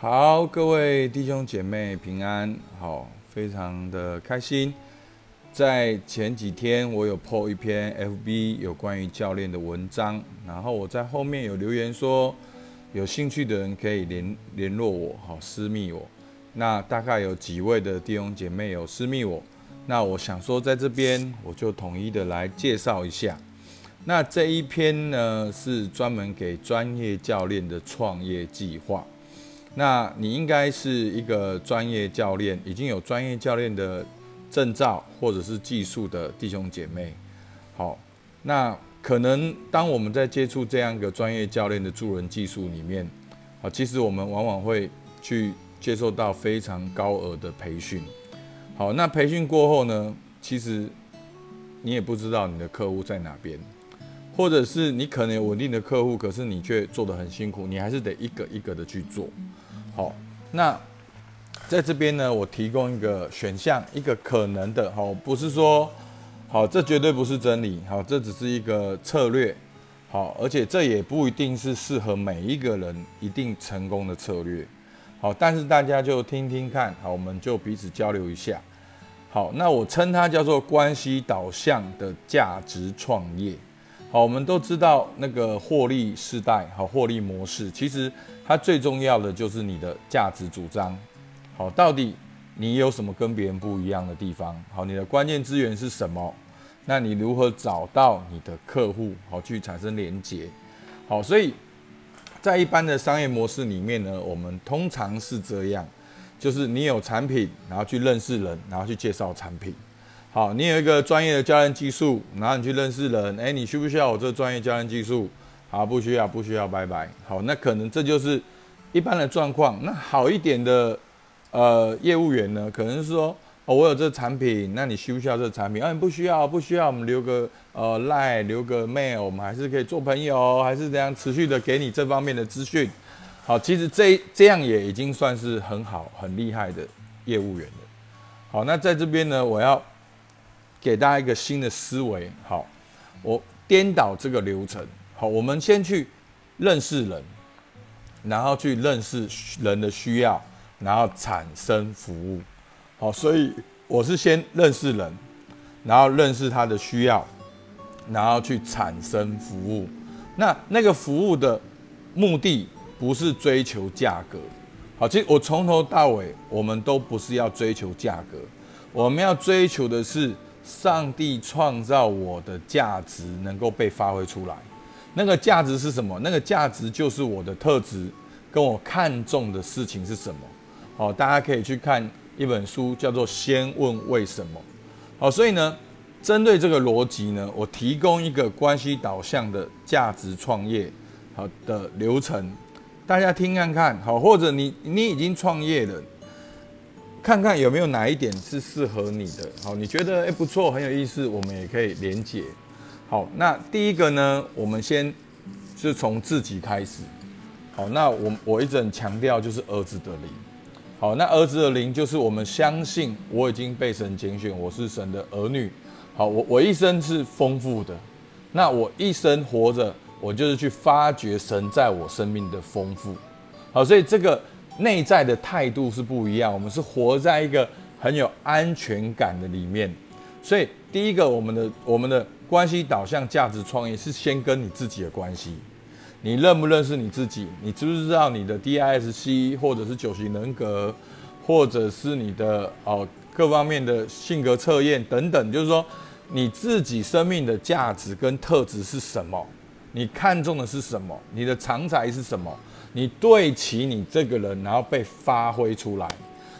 好，各位弟兄姐妹平安，好，非常的开心。在前几天，我有 po 一篇 FB 有关于教练的文章，然后我在后面有留言说，有兴趣的人可以联联络我，好，私密我。那大概有几位的弟兄姐妹有私密我，那我想说，在这边我就统一的来介绍一下。那这一篇呢，是专门给专业教练的创业计划。那你应该是一个专业教练，已经有专业教练的证照或者是技术的弟兄姐妹。好，那可能当我们在接触这样一个专业教练的助人技术里面，好，其实我们往往会去接受到非常高额的培训。好，那培训过后呢，其实你也不知道你的客户在哪边，或者是你可能有稳定的客户，可是你却做得很辛苦，你还是得一个一个的去做。好，那在这边呢，我提供一个选项，一个可能的，好，不是说，好，这绝对不是真理，好，这只是一个策略，好，而且这也不一定是适合每一个人一定成功的策略，好，但是大家就听听看，好，我们就彼此交流一下，好，那我称它叫做关系导向的价值创业。好，我们都知道那个获利世代，好，获利模式，其实它最重要的就是你的价值主张。好，到底你有什么跟别人不一样的地方？好，你的关键资源是什么？那你如何找到你的客户？好，去产生连接。好，所以在一般的商业模式里面呢，我们通常是这样，就是你有产品，然后去认识人，然后去介绍产品。好，你有一个专业的教练技术，然后你去认识人，哎，你需不需要我这专业教练技术？好，不需要，不需要，拜拜。好，那可能这就是一般的状况。那好一点的呃业务员呢，可能是说，哦，我有这产品，那你需不需要这产品？啊，你不需要，不需要，我们留个呃 line，留个 mail，我们还是可以做朋友，还是怎样持续的给你这方面的资讯。好，其实这这样也已经算是很好、很厉害的业务员了。好，那在这边呢，我要。给大家一个新的思维，好，我颠倒这个流程，好，我们先去认识人，然后去认识人的需要，然后产生服务，好，所以我是先认识人，然后认识他的需要，然后去产生服务。那那个服务的目的不是追求价格，好，其实我从头到尾我们都不是要追求价格，我们要追求的是。上帝创造我的价值能够被发挥出来，那个价值是什么？那个价值就是我的特质，跟我看重的事情是什么？好，大家可以去看一本书，叫做《先问为什么》。好，所以呢，针对这个逻辑呢，我提供一个关系导向的价值创业好的流程，大家听看看。好，或者你你已经创业了。看看有没有哪一点是适合你的，好，你觉得诶不错，很有意思，我们也可以连接。好，那第一个呢，我们先是从自己开始。好，那我我一直很强调就是儿子的灵。好，那儿子的灵就是我们相信我已经被神拣选，我是神的儿女。好，我我一生是丰富的，那我一生活着，我就是去发掘神在我生命的丰富。好，所以这个。内在的态度是不一样，我们是活在一个很有安全感的里面，所以第一个，我们的我们的关系导向价值创业是先跟你自己的关系，你认不认识你自己？你知不知道你的 DISC 或者是九型人格，或者是你的哦各方面的性格测验等等，就是说你自己生命的价值跟特质是什么？你看重的是什么？你的长才是什么？你对齐你这个人，然后被发挥出来。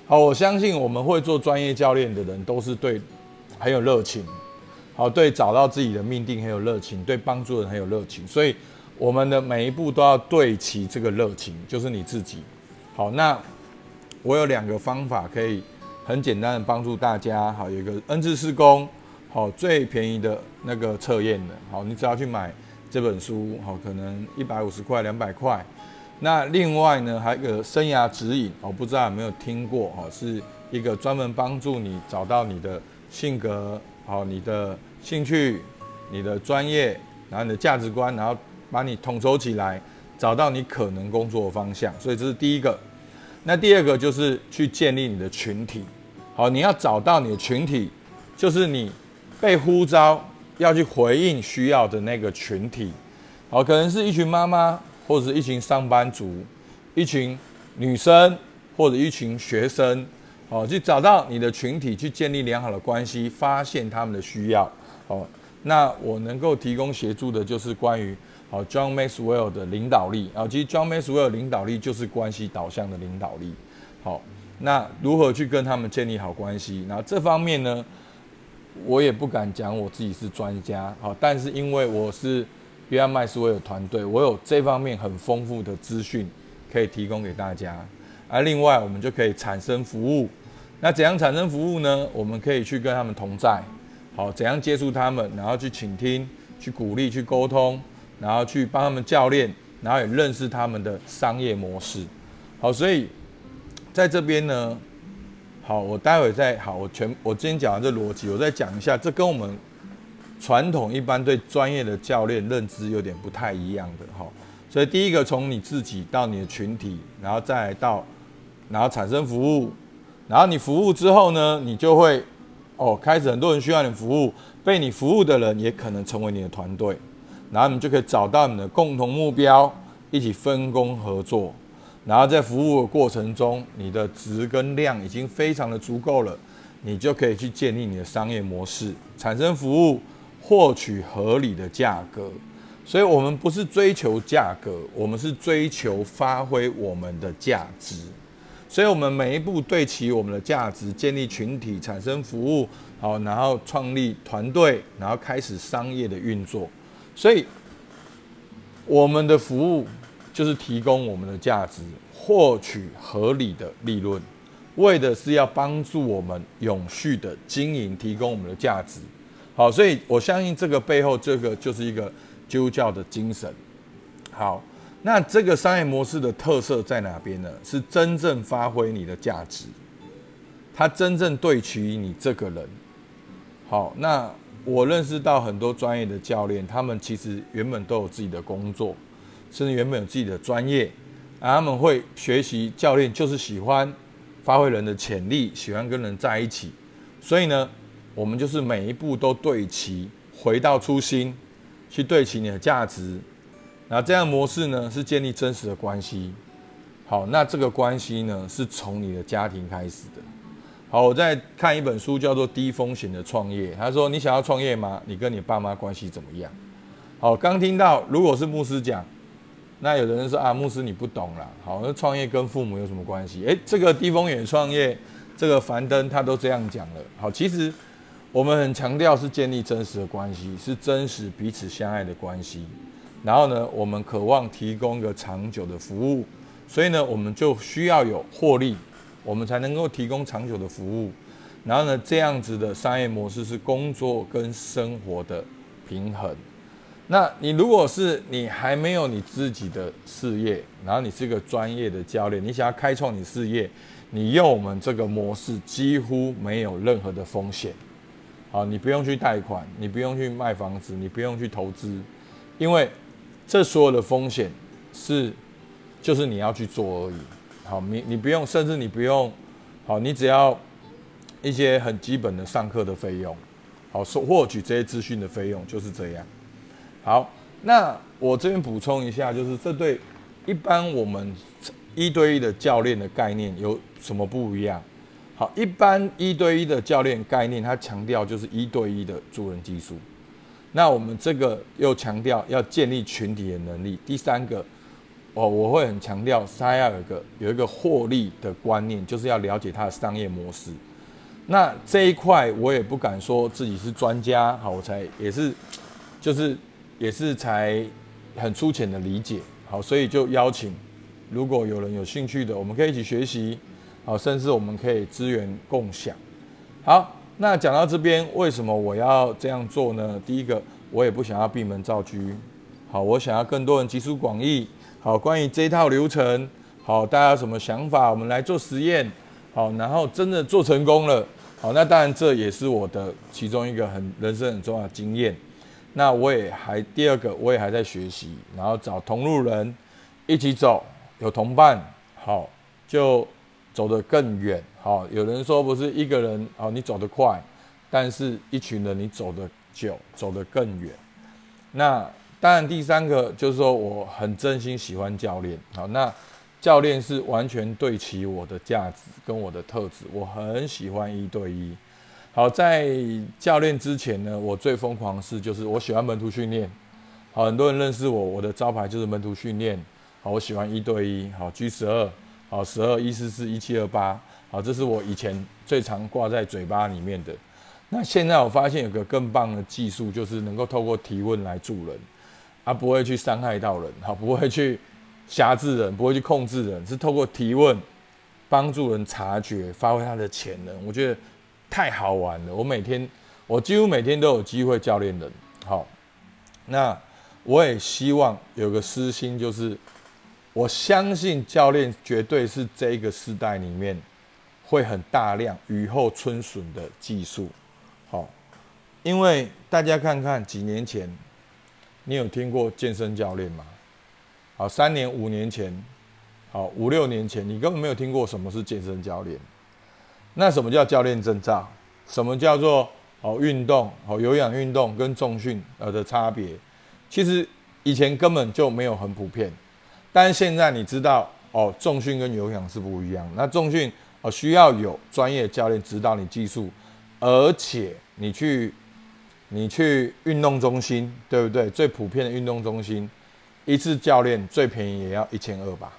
好，我相信我们会做专业教练的人，都是对很有热情。好，对找到自己的命定很有热情，对帮助人很有热情。所以我们的每一步都要对齐这个热情，就是你自己。好，那我有两个方法可以很简单的帮助大家。好，有一个恩赐施工，好最便宜的那个测验的。好，你只要去买这本书，好，可能一百五十块、两百块。那另外呢，还有个生涯指引，我不知道有没有听过哈，是一个专门帮助你找到你的性格，好，你的兴趣，你的专业，然后你的价值观，然后把你统筹起来，找到你可能工作的方向。所以这是第一个。那第二个就是去建立你的群体。好，你要找到你的群体，就是你被呼召要去回应需要的那个群体。好，可能是一群妈妈，或者是一群上班族，一群女生，或者一群学生。哦，去找到你的群体，去建立良好的关系，发现他们的需要。哦，那我能够提供协助的，就是关于好 John Maxwell 的领导力。啊，其实 John Maxwell 领导力就是关系导向的领导力。好，那如何去跟他们建立好关系？那这方面呢，我也不敢讲我自己是专家。好，但是因为我是约翰麦斯威尔团队，我有这方面很丰富的资讯可以提供给大家。而另外，我们就可以产生服务。那怎样产生服务呢？我们可以去跟他们同在，好，怎样接触他们，然后去倾听、去鼓励、去沟通，然后去帮他们教练，然后也认识他们的商业模式。好，所以在这边呢，好，我待会再好，我全我今天讲的这逻辑，我再讲一下，这跟我们传统一般对专业的教练认知有点不太一样的哈。所以第一个，从你自己到你的群体，然后再到，然后产生服务。然后你服务之后呢，你就会，哦，开始很多人需要你服务，被你服务的人也可能成为你的团队，然后你就可以找到你的共同目标，一起分工合作，然后在服务的过程中，你的值跟量已经非常的足够了，你就可以去建立你的商业模式，产生服务，获取合理的价格。所以我们不是追求价格，我们是追求发挥我们的价值。所以，我们每一步对齐我们的价值，建立群体，产生服务，好，然后创立团队，然后开始商业的运作。所以，我们的服务就是提供我们的价值，获取合理的利润，为的是要帮助我们永续的经营，提供我们的价值。好，所以我相信这个背后，这个就是一个基督教的精神。好。那这个商业模式的特色在哪边呢？是真正发挥你的价值，它真正对齐你这个人。好，那我认识到很多专业的教练，他们其实原本都有自己的工作，甚至原本有自己的专业，而他们会学习教练，就是喜欢发挥人的潜力，喜欢跟人在一起。所以呢，我们就是每一步都对齐，回到初心，去对齐你的价值。那这样模式呢，是建立真实的关系。好，那这个关系呢，是从你的家庭开始的。好，我在看一本书，叫做《低风险的创业》。他说：“你想要创业吗？你跟你爸妈关系怎么样？”好，刚听到，如果是牧师讲，那有的人说：“啊，牧师你不懂啦。”好，那创业跟父母有什么关系？诶，这个低风险创业，这个樊登他都这样讲了。好，其实我们很强调是建立真实的关系，是真实彼此相爱的关系。然后呢，我们渴望提供一个长久的服务，所以呢，我们就需要有获利，我们才能够提供长久的服务。然后呢，这样子的商业模式是工作跟生活的平衡。那你如果是你还没有你自己的事业，然后你是一个专业的教练，你想要开创你事业，你用我们这个模式几乎没有任何的风险。好，你不用去贷款，你不用去卖房子，你不用去投资，因为。这所有的风险是，就是你要去做而已。好，你你不用，甚至你不用，好，你只要一些很基本的上课的费用，好，收获取这些资讯的费用就是这样。好，那我这边补充一下，就是这对一般我们一对一的教练的概念有什么不一样？好，一般一对一的教练概念，它强调就是一对一的助人技术。那我们这个又强调要建立群体的能力。第三个，哦，我会很强调，他要有个有一个获利的观念，就是要了解他的商业模式。那这一块我也不敢说自己是专家，好，我才也是，就是也是才很粗浅的理解，好，所以就邀请，如果有人有兴趣的，我们可以一起学习，好，甚至我们可以资源共享，好。那讲到这边，为什么我要这样做呢？第一个，我也不想要闭门造车，好，我想要更多人集思广益，好，关于这一套流程，好，大家有什么想法？我们来做实验，好，然后真的做成功了，好，那当然这也是我的其中一个很人生很重要的经验。那我也还第二个，我也还在学习，然后找同路人一起走，有同伴，好，就走得更远。好，有人说不是一个人哦，你走得快，但是一群人你走得久，走得更远。那当然，第三个就是说我很真心喜欢教练。好，那教练是完全对齐我的价值跟我的特质，我很喜欢一对一。好，在教练之前呢，我最疯狂的事就是我喜欢门徒训练。好，很多人认识我，我的招牌就是门徒训练。好，我喜欢一对一。好，G 十二，好，十二一四四一七二八。好，这是我以前最常挂在嘴巴里面的。那现在我发现有个更棒的技术，就是能够透过提问来助人，啊不会去伤害到人。好，不会去辖制人，不会去控制人，是透过提问帮助人察觉、发挥他的潜能。我觉得。太好玩了！我每天，我几乎每天都有机会教练人。好，那我也希望有个私心，就是我相信教练绝对是这个时代里面会很大量雨后春笋的技术。好，因为大家看看几年前，你有听过健身教练吗？好，三年、五年前，好五六年前，你根本没有听过什么是健身教练。那什么叫教练证照？什么叫做哦运动哦有氧运动跟重训呃的差别？其实以前根本就没有很普遍，但现在你知道哦重训跟有氧是不一样。那重训哦需要有专业教练指导你技术，而且你去你去运动中心对不对？最普遍的运动中心一次教练最便宜也要一千二吧，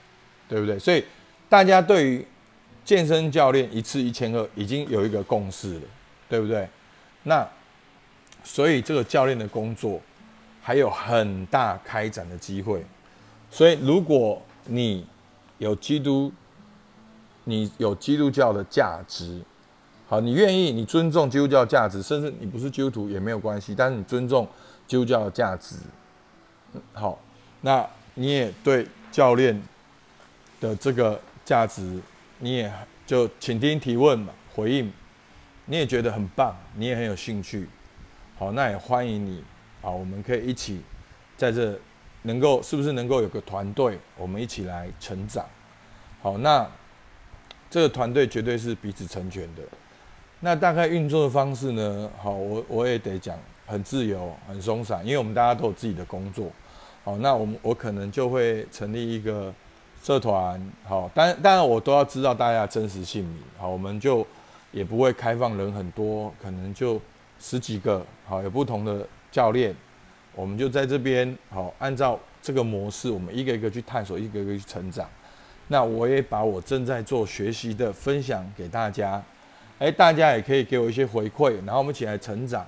对不对？所以大家对于健身教练一次一千二，已经有一个共识了，对不对？那所以这个教练的工作还有很大开展的机会。所以如果你有基督，你有基督教的价值，好，你愿意，你尊重基督教价值，甚至你不是基督徒也没有关系，但是你尊重基督教的价值，好，那你也对教练的这个价值。你也就请听提问嘛，回应，你也觉得很棒，你也很有兴趣，好，那也欢迎你，好，我们可以一起在这能够是不是能够有个团队，我们一起来成长，好，那这个团队绝对是彼此成全的。那大概运作的方式呢？好，我我也得讲很自由、很松散，因为我们大家都有自己的工作，好，那我们我可能就会成立一个。社团好，当当然我都要知道大家真实姓名好，我们就也不会开放人很多，可能就十几个好，有不同的教练，我们就在这边好，按照这个模式，我们一个一个去探索，一个一个去成长。那我也把我正在做学习的分享给大家，哎，大家也可以给我一些回馈，然后我们一起来成长。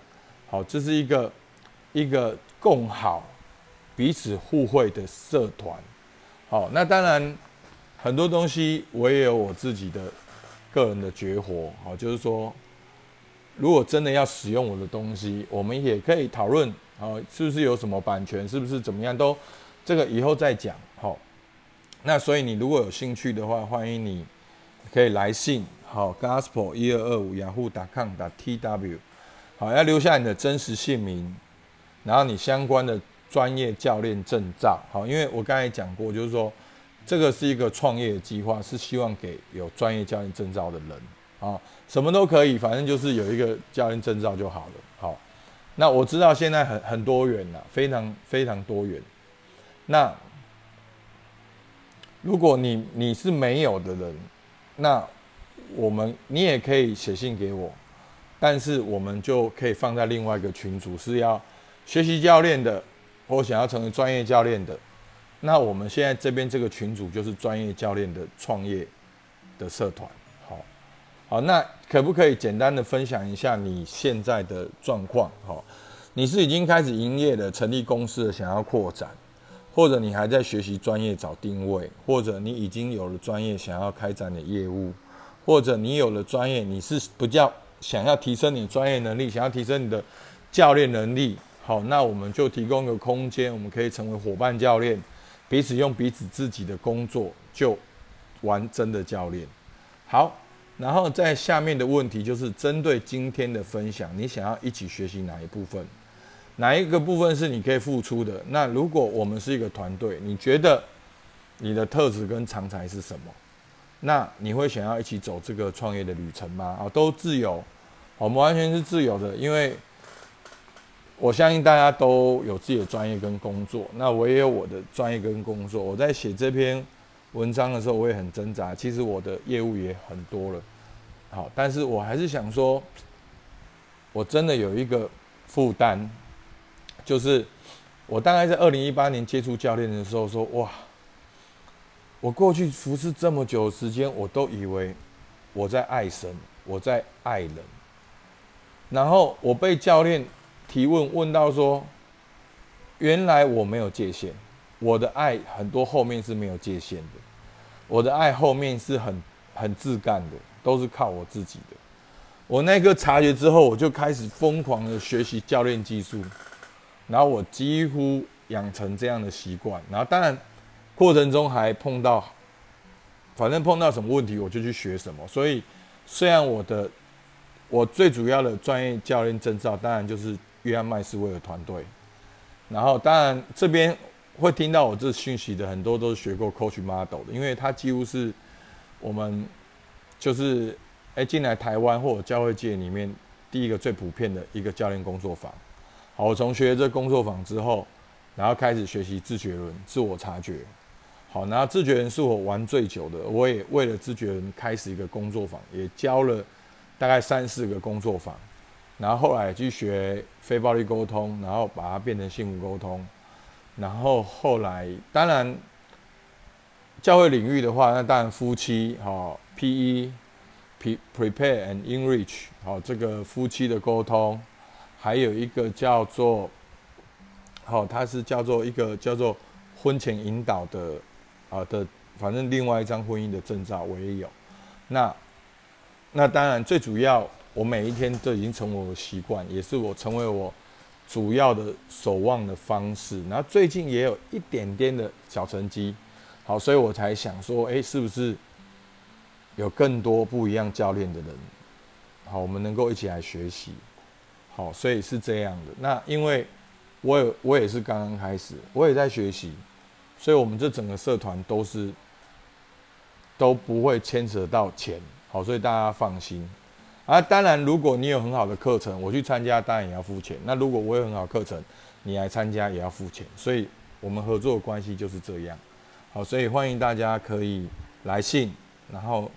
好，这是一个一个共好、彼此互惠的社团。好，那当然，很多东西我也有我自己的个人的绝活。好，就是说，如果真的要使用我的东西，我们也可以讨论。好，是不是有什么版权？是不是怎么样？都这个以后再讲。好，那所以你如果有兴趣的话，欢迎你可以来信。好，gospel 一二二五 yahoo.com.tw。好，要留下你的真实姓名，然后你相关的。专业教练证照，好，因为我刚才讲过，就是说，这个是一个创业计划，是希望给有专业教练证照的人，啊，什么都可以，反正就是有一个教练证照就好了，那我知道现在很很多元了，非常非常多元。那如果你你是没有的人，那我们你也可以写信给我，但是我们就可以放在另外一个群组，是要学习教练的。或想要成为专业教练的，那我们现在这边这个群组就是专业教练的创业的社团。好，那可不可以简单的分享一下你现在的状况？好，你是已经开始营业的，成立公司的，想要扩展，或者你还在学习专业找定位，或者你已经有了专业想要开展的业务，或者你有了专业，你是不叫想要提升你专业能力，想要提升你的教练能力。好，那我们就提供一个空间，我们可以成为伙伴教练，彼此用彼此自己的工作就玩真的教练。好，然后在下面的问题就是针对今天的分享，你想要一起学习哪一部分？哪一个部分是你可以付出的？那如果我们是一个团队，你觉得你的特质跟长才是什么？那你会想要一起走这个创业的旅程吗？啊，都自由，我们完全是自由的，因为我相信大家都有自己的专业跟工作，那我也有我的专业跟工作。我在写这篇文章的时候，我也很挣扎。其实我的业务也很多了，好，但是我还是想说，我真的有一个负担，就是我大概在二零一八年接触教练的时候，说哇。我过去服侍这么久时间，我都以为我在爱神，我在爱人。然后我被教练提问问到说：“原来我没有界限，我的爱很多后面是没有界限的，我的爱后面是很很自干的，都是靠我自己的。”我那个察觉之后，我就开始疯狂的学习教练技术，然后我几乎养成这样的习惯。然后当然。过程中还碰到，反正碰到什么问题我就去学什么。所以，虽然我的我最主要的专业教练证照，当然就是约翰麦斯威尔团队。然后，当然这边会听到我这讯息的很多都是学过 Coach Model 的，因为他几乎是我们就是哎进来台湾或者教会界里面第一个最普遍的一个教练工作坊。好，我从学这工作坊之后，然后开始学习自觉论、自我察觉。好，然后自觉人是我玩最久的，我也为了自觉人开始一个工作坊，也教了大概三四个工作坊，然后后来去学非暴力沟通，然后把它变成幸福沟通，然后后来当然教会领域的话，那当然夫妻好 P.E. prepare and Enrich 好这个夫妻的沟通，还有一个叫做好，它是叫做一个叫做婚前引导的。啊的，反正另外一张婚姻的证照我也有，那那当然最主要，我每一天都已经成为我的习惯，也是我成为我主要的守望的方式。然后最近也有一点点的小成绩，好，所以我才想说，哎，是不是有更多不一样教练的人，好，我们能够一起来学习，好，所以是这样的。那因为我有我也是刚刚开始，我也在学习。所以，我们这整个社团都是都不会牵扯到钱，好，所以大家放心。啊，当然，如果你有很好的课程，我去参加，当然也要付钱。那如果我有很好课程，你来参加也要付钱。所以，我们合作关系就是这样。好，所以欢迎大家可以来信，然后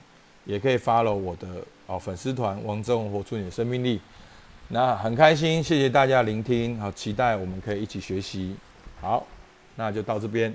也可以 follow 我的哦粉丝团王正活出你的生命力。那很开心，谢谢大家聆听，好，期待我们可以一起学习。好，那就到这边。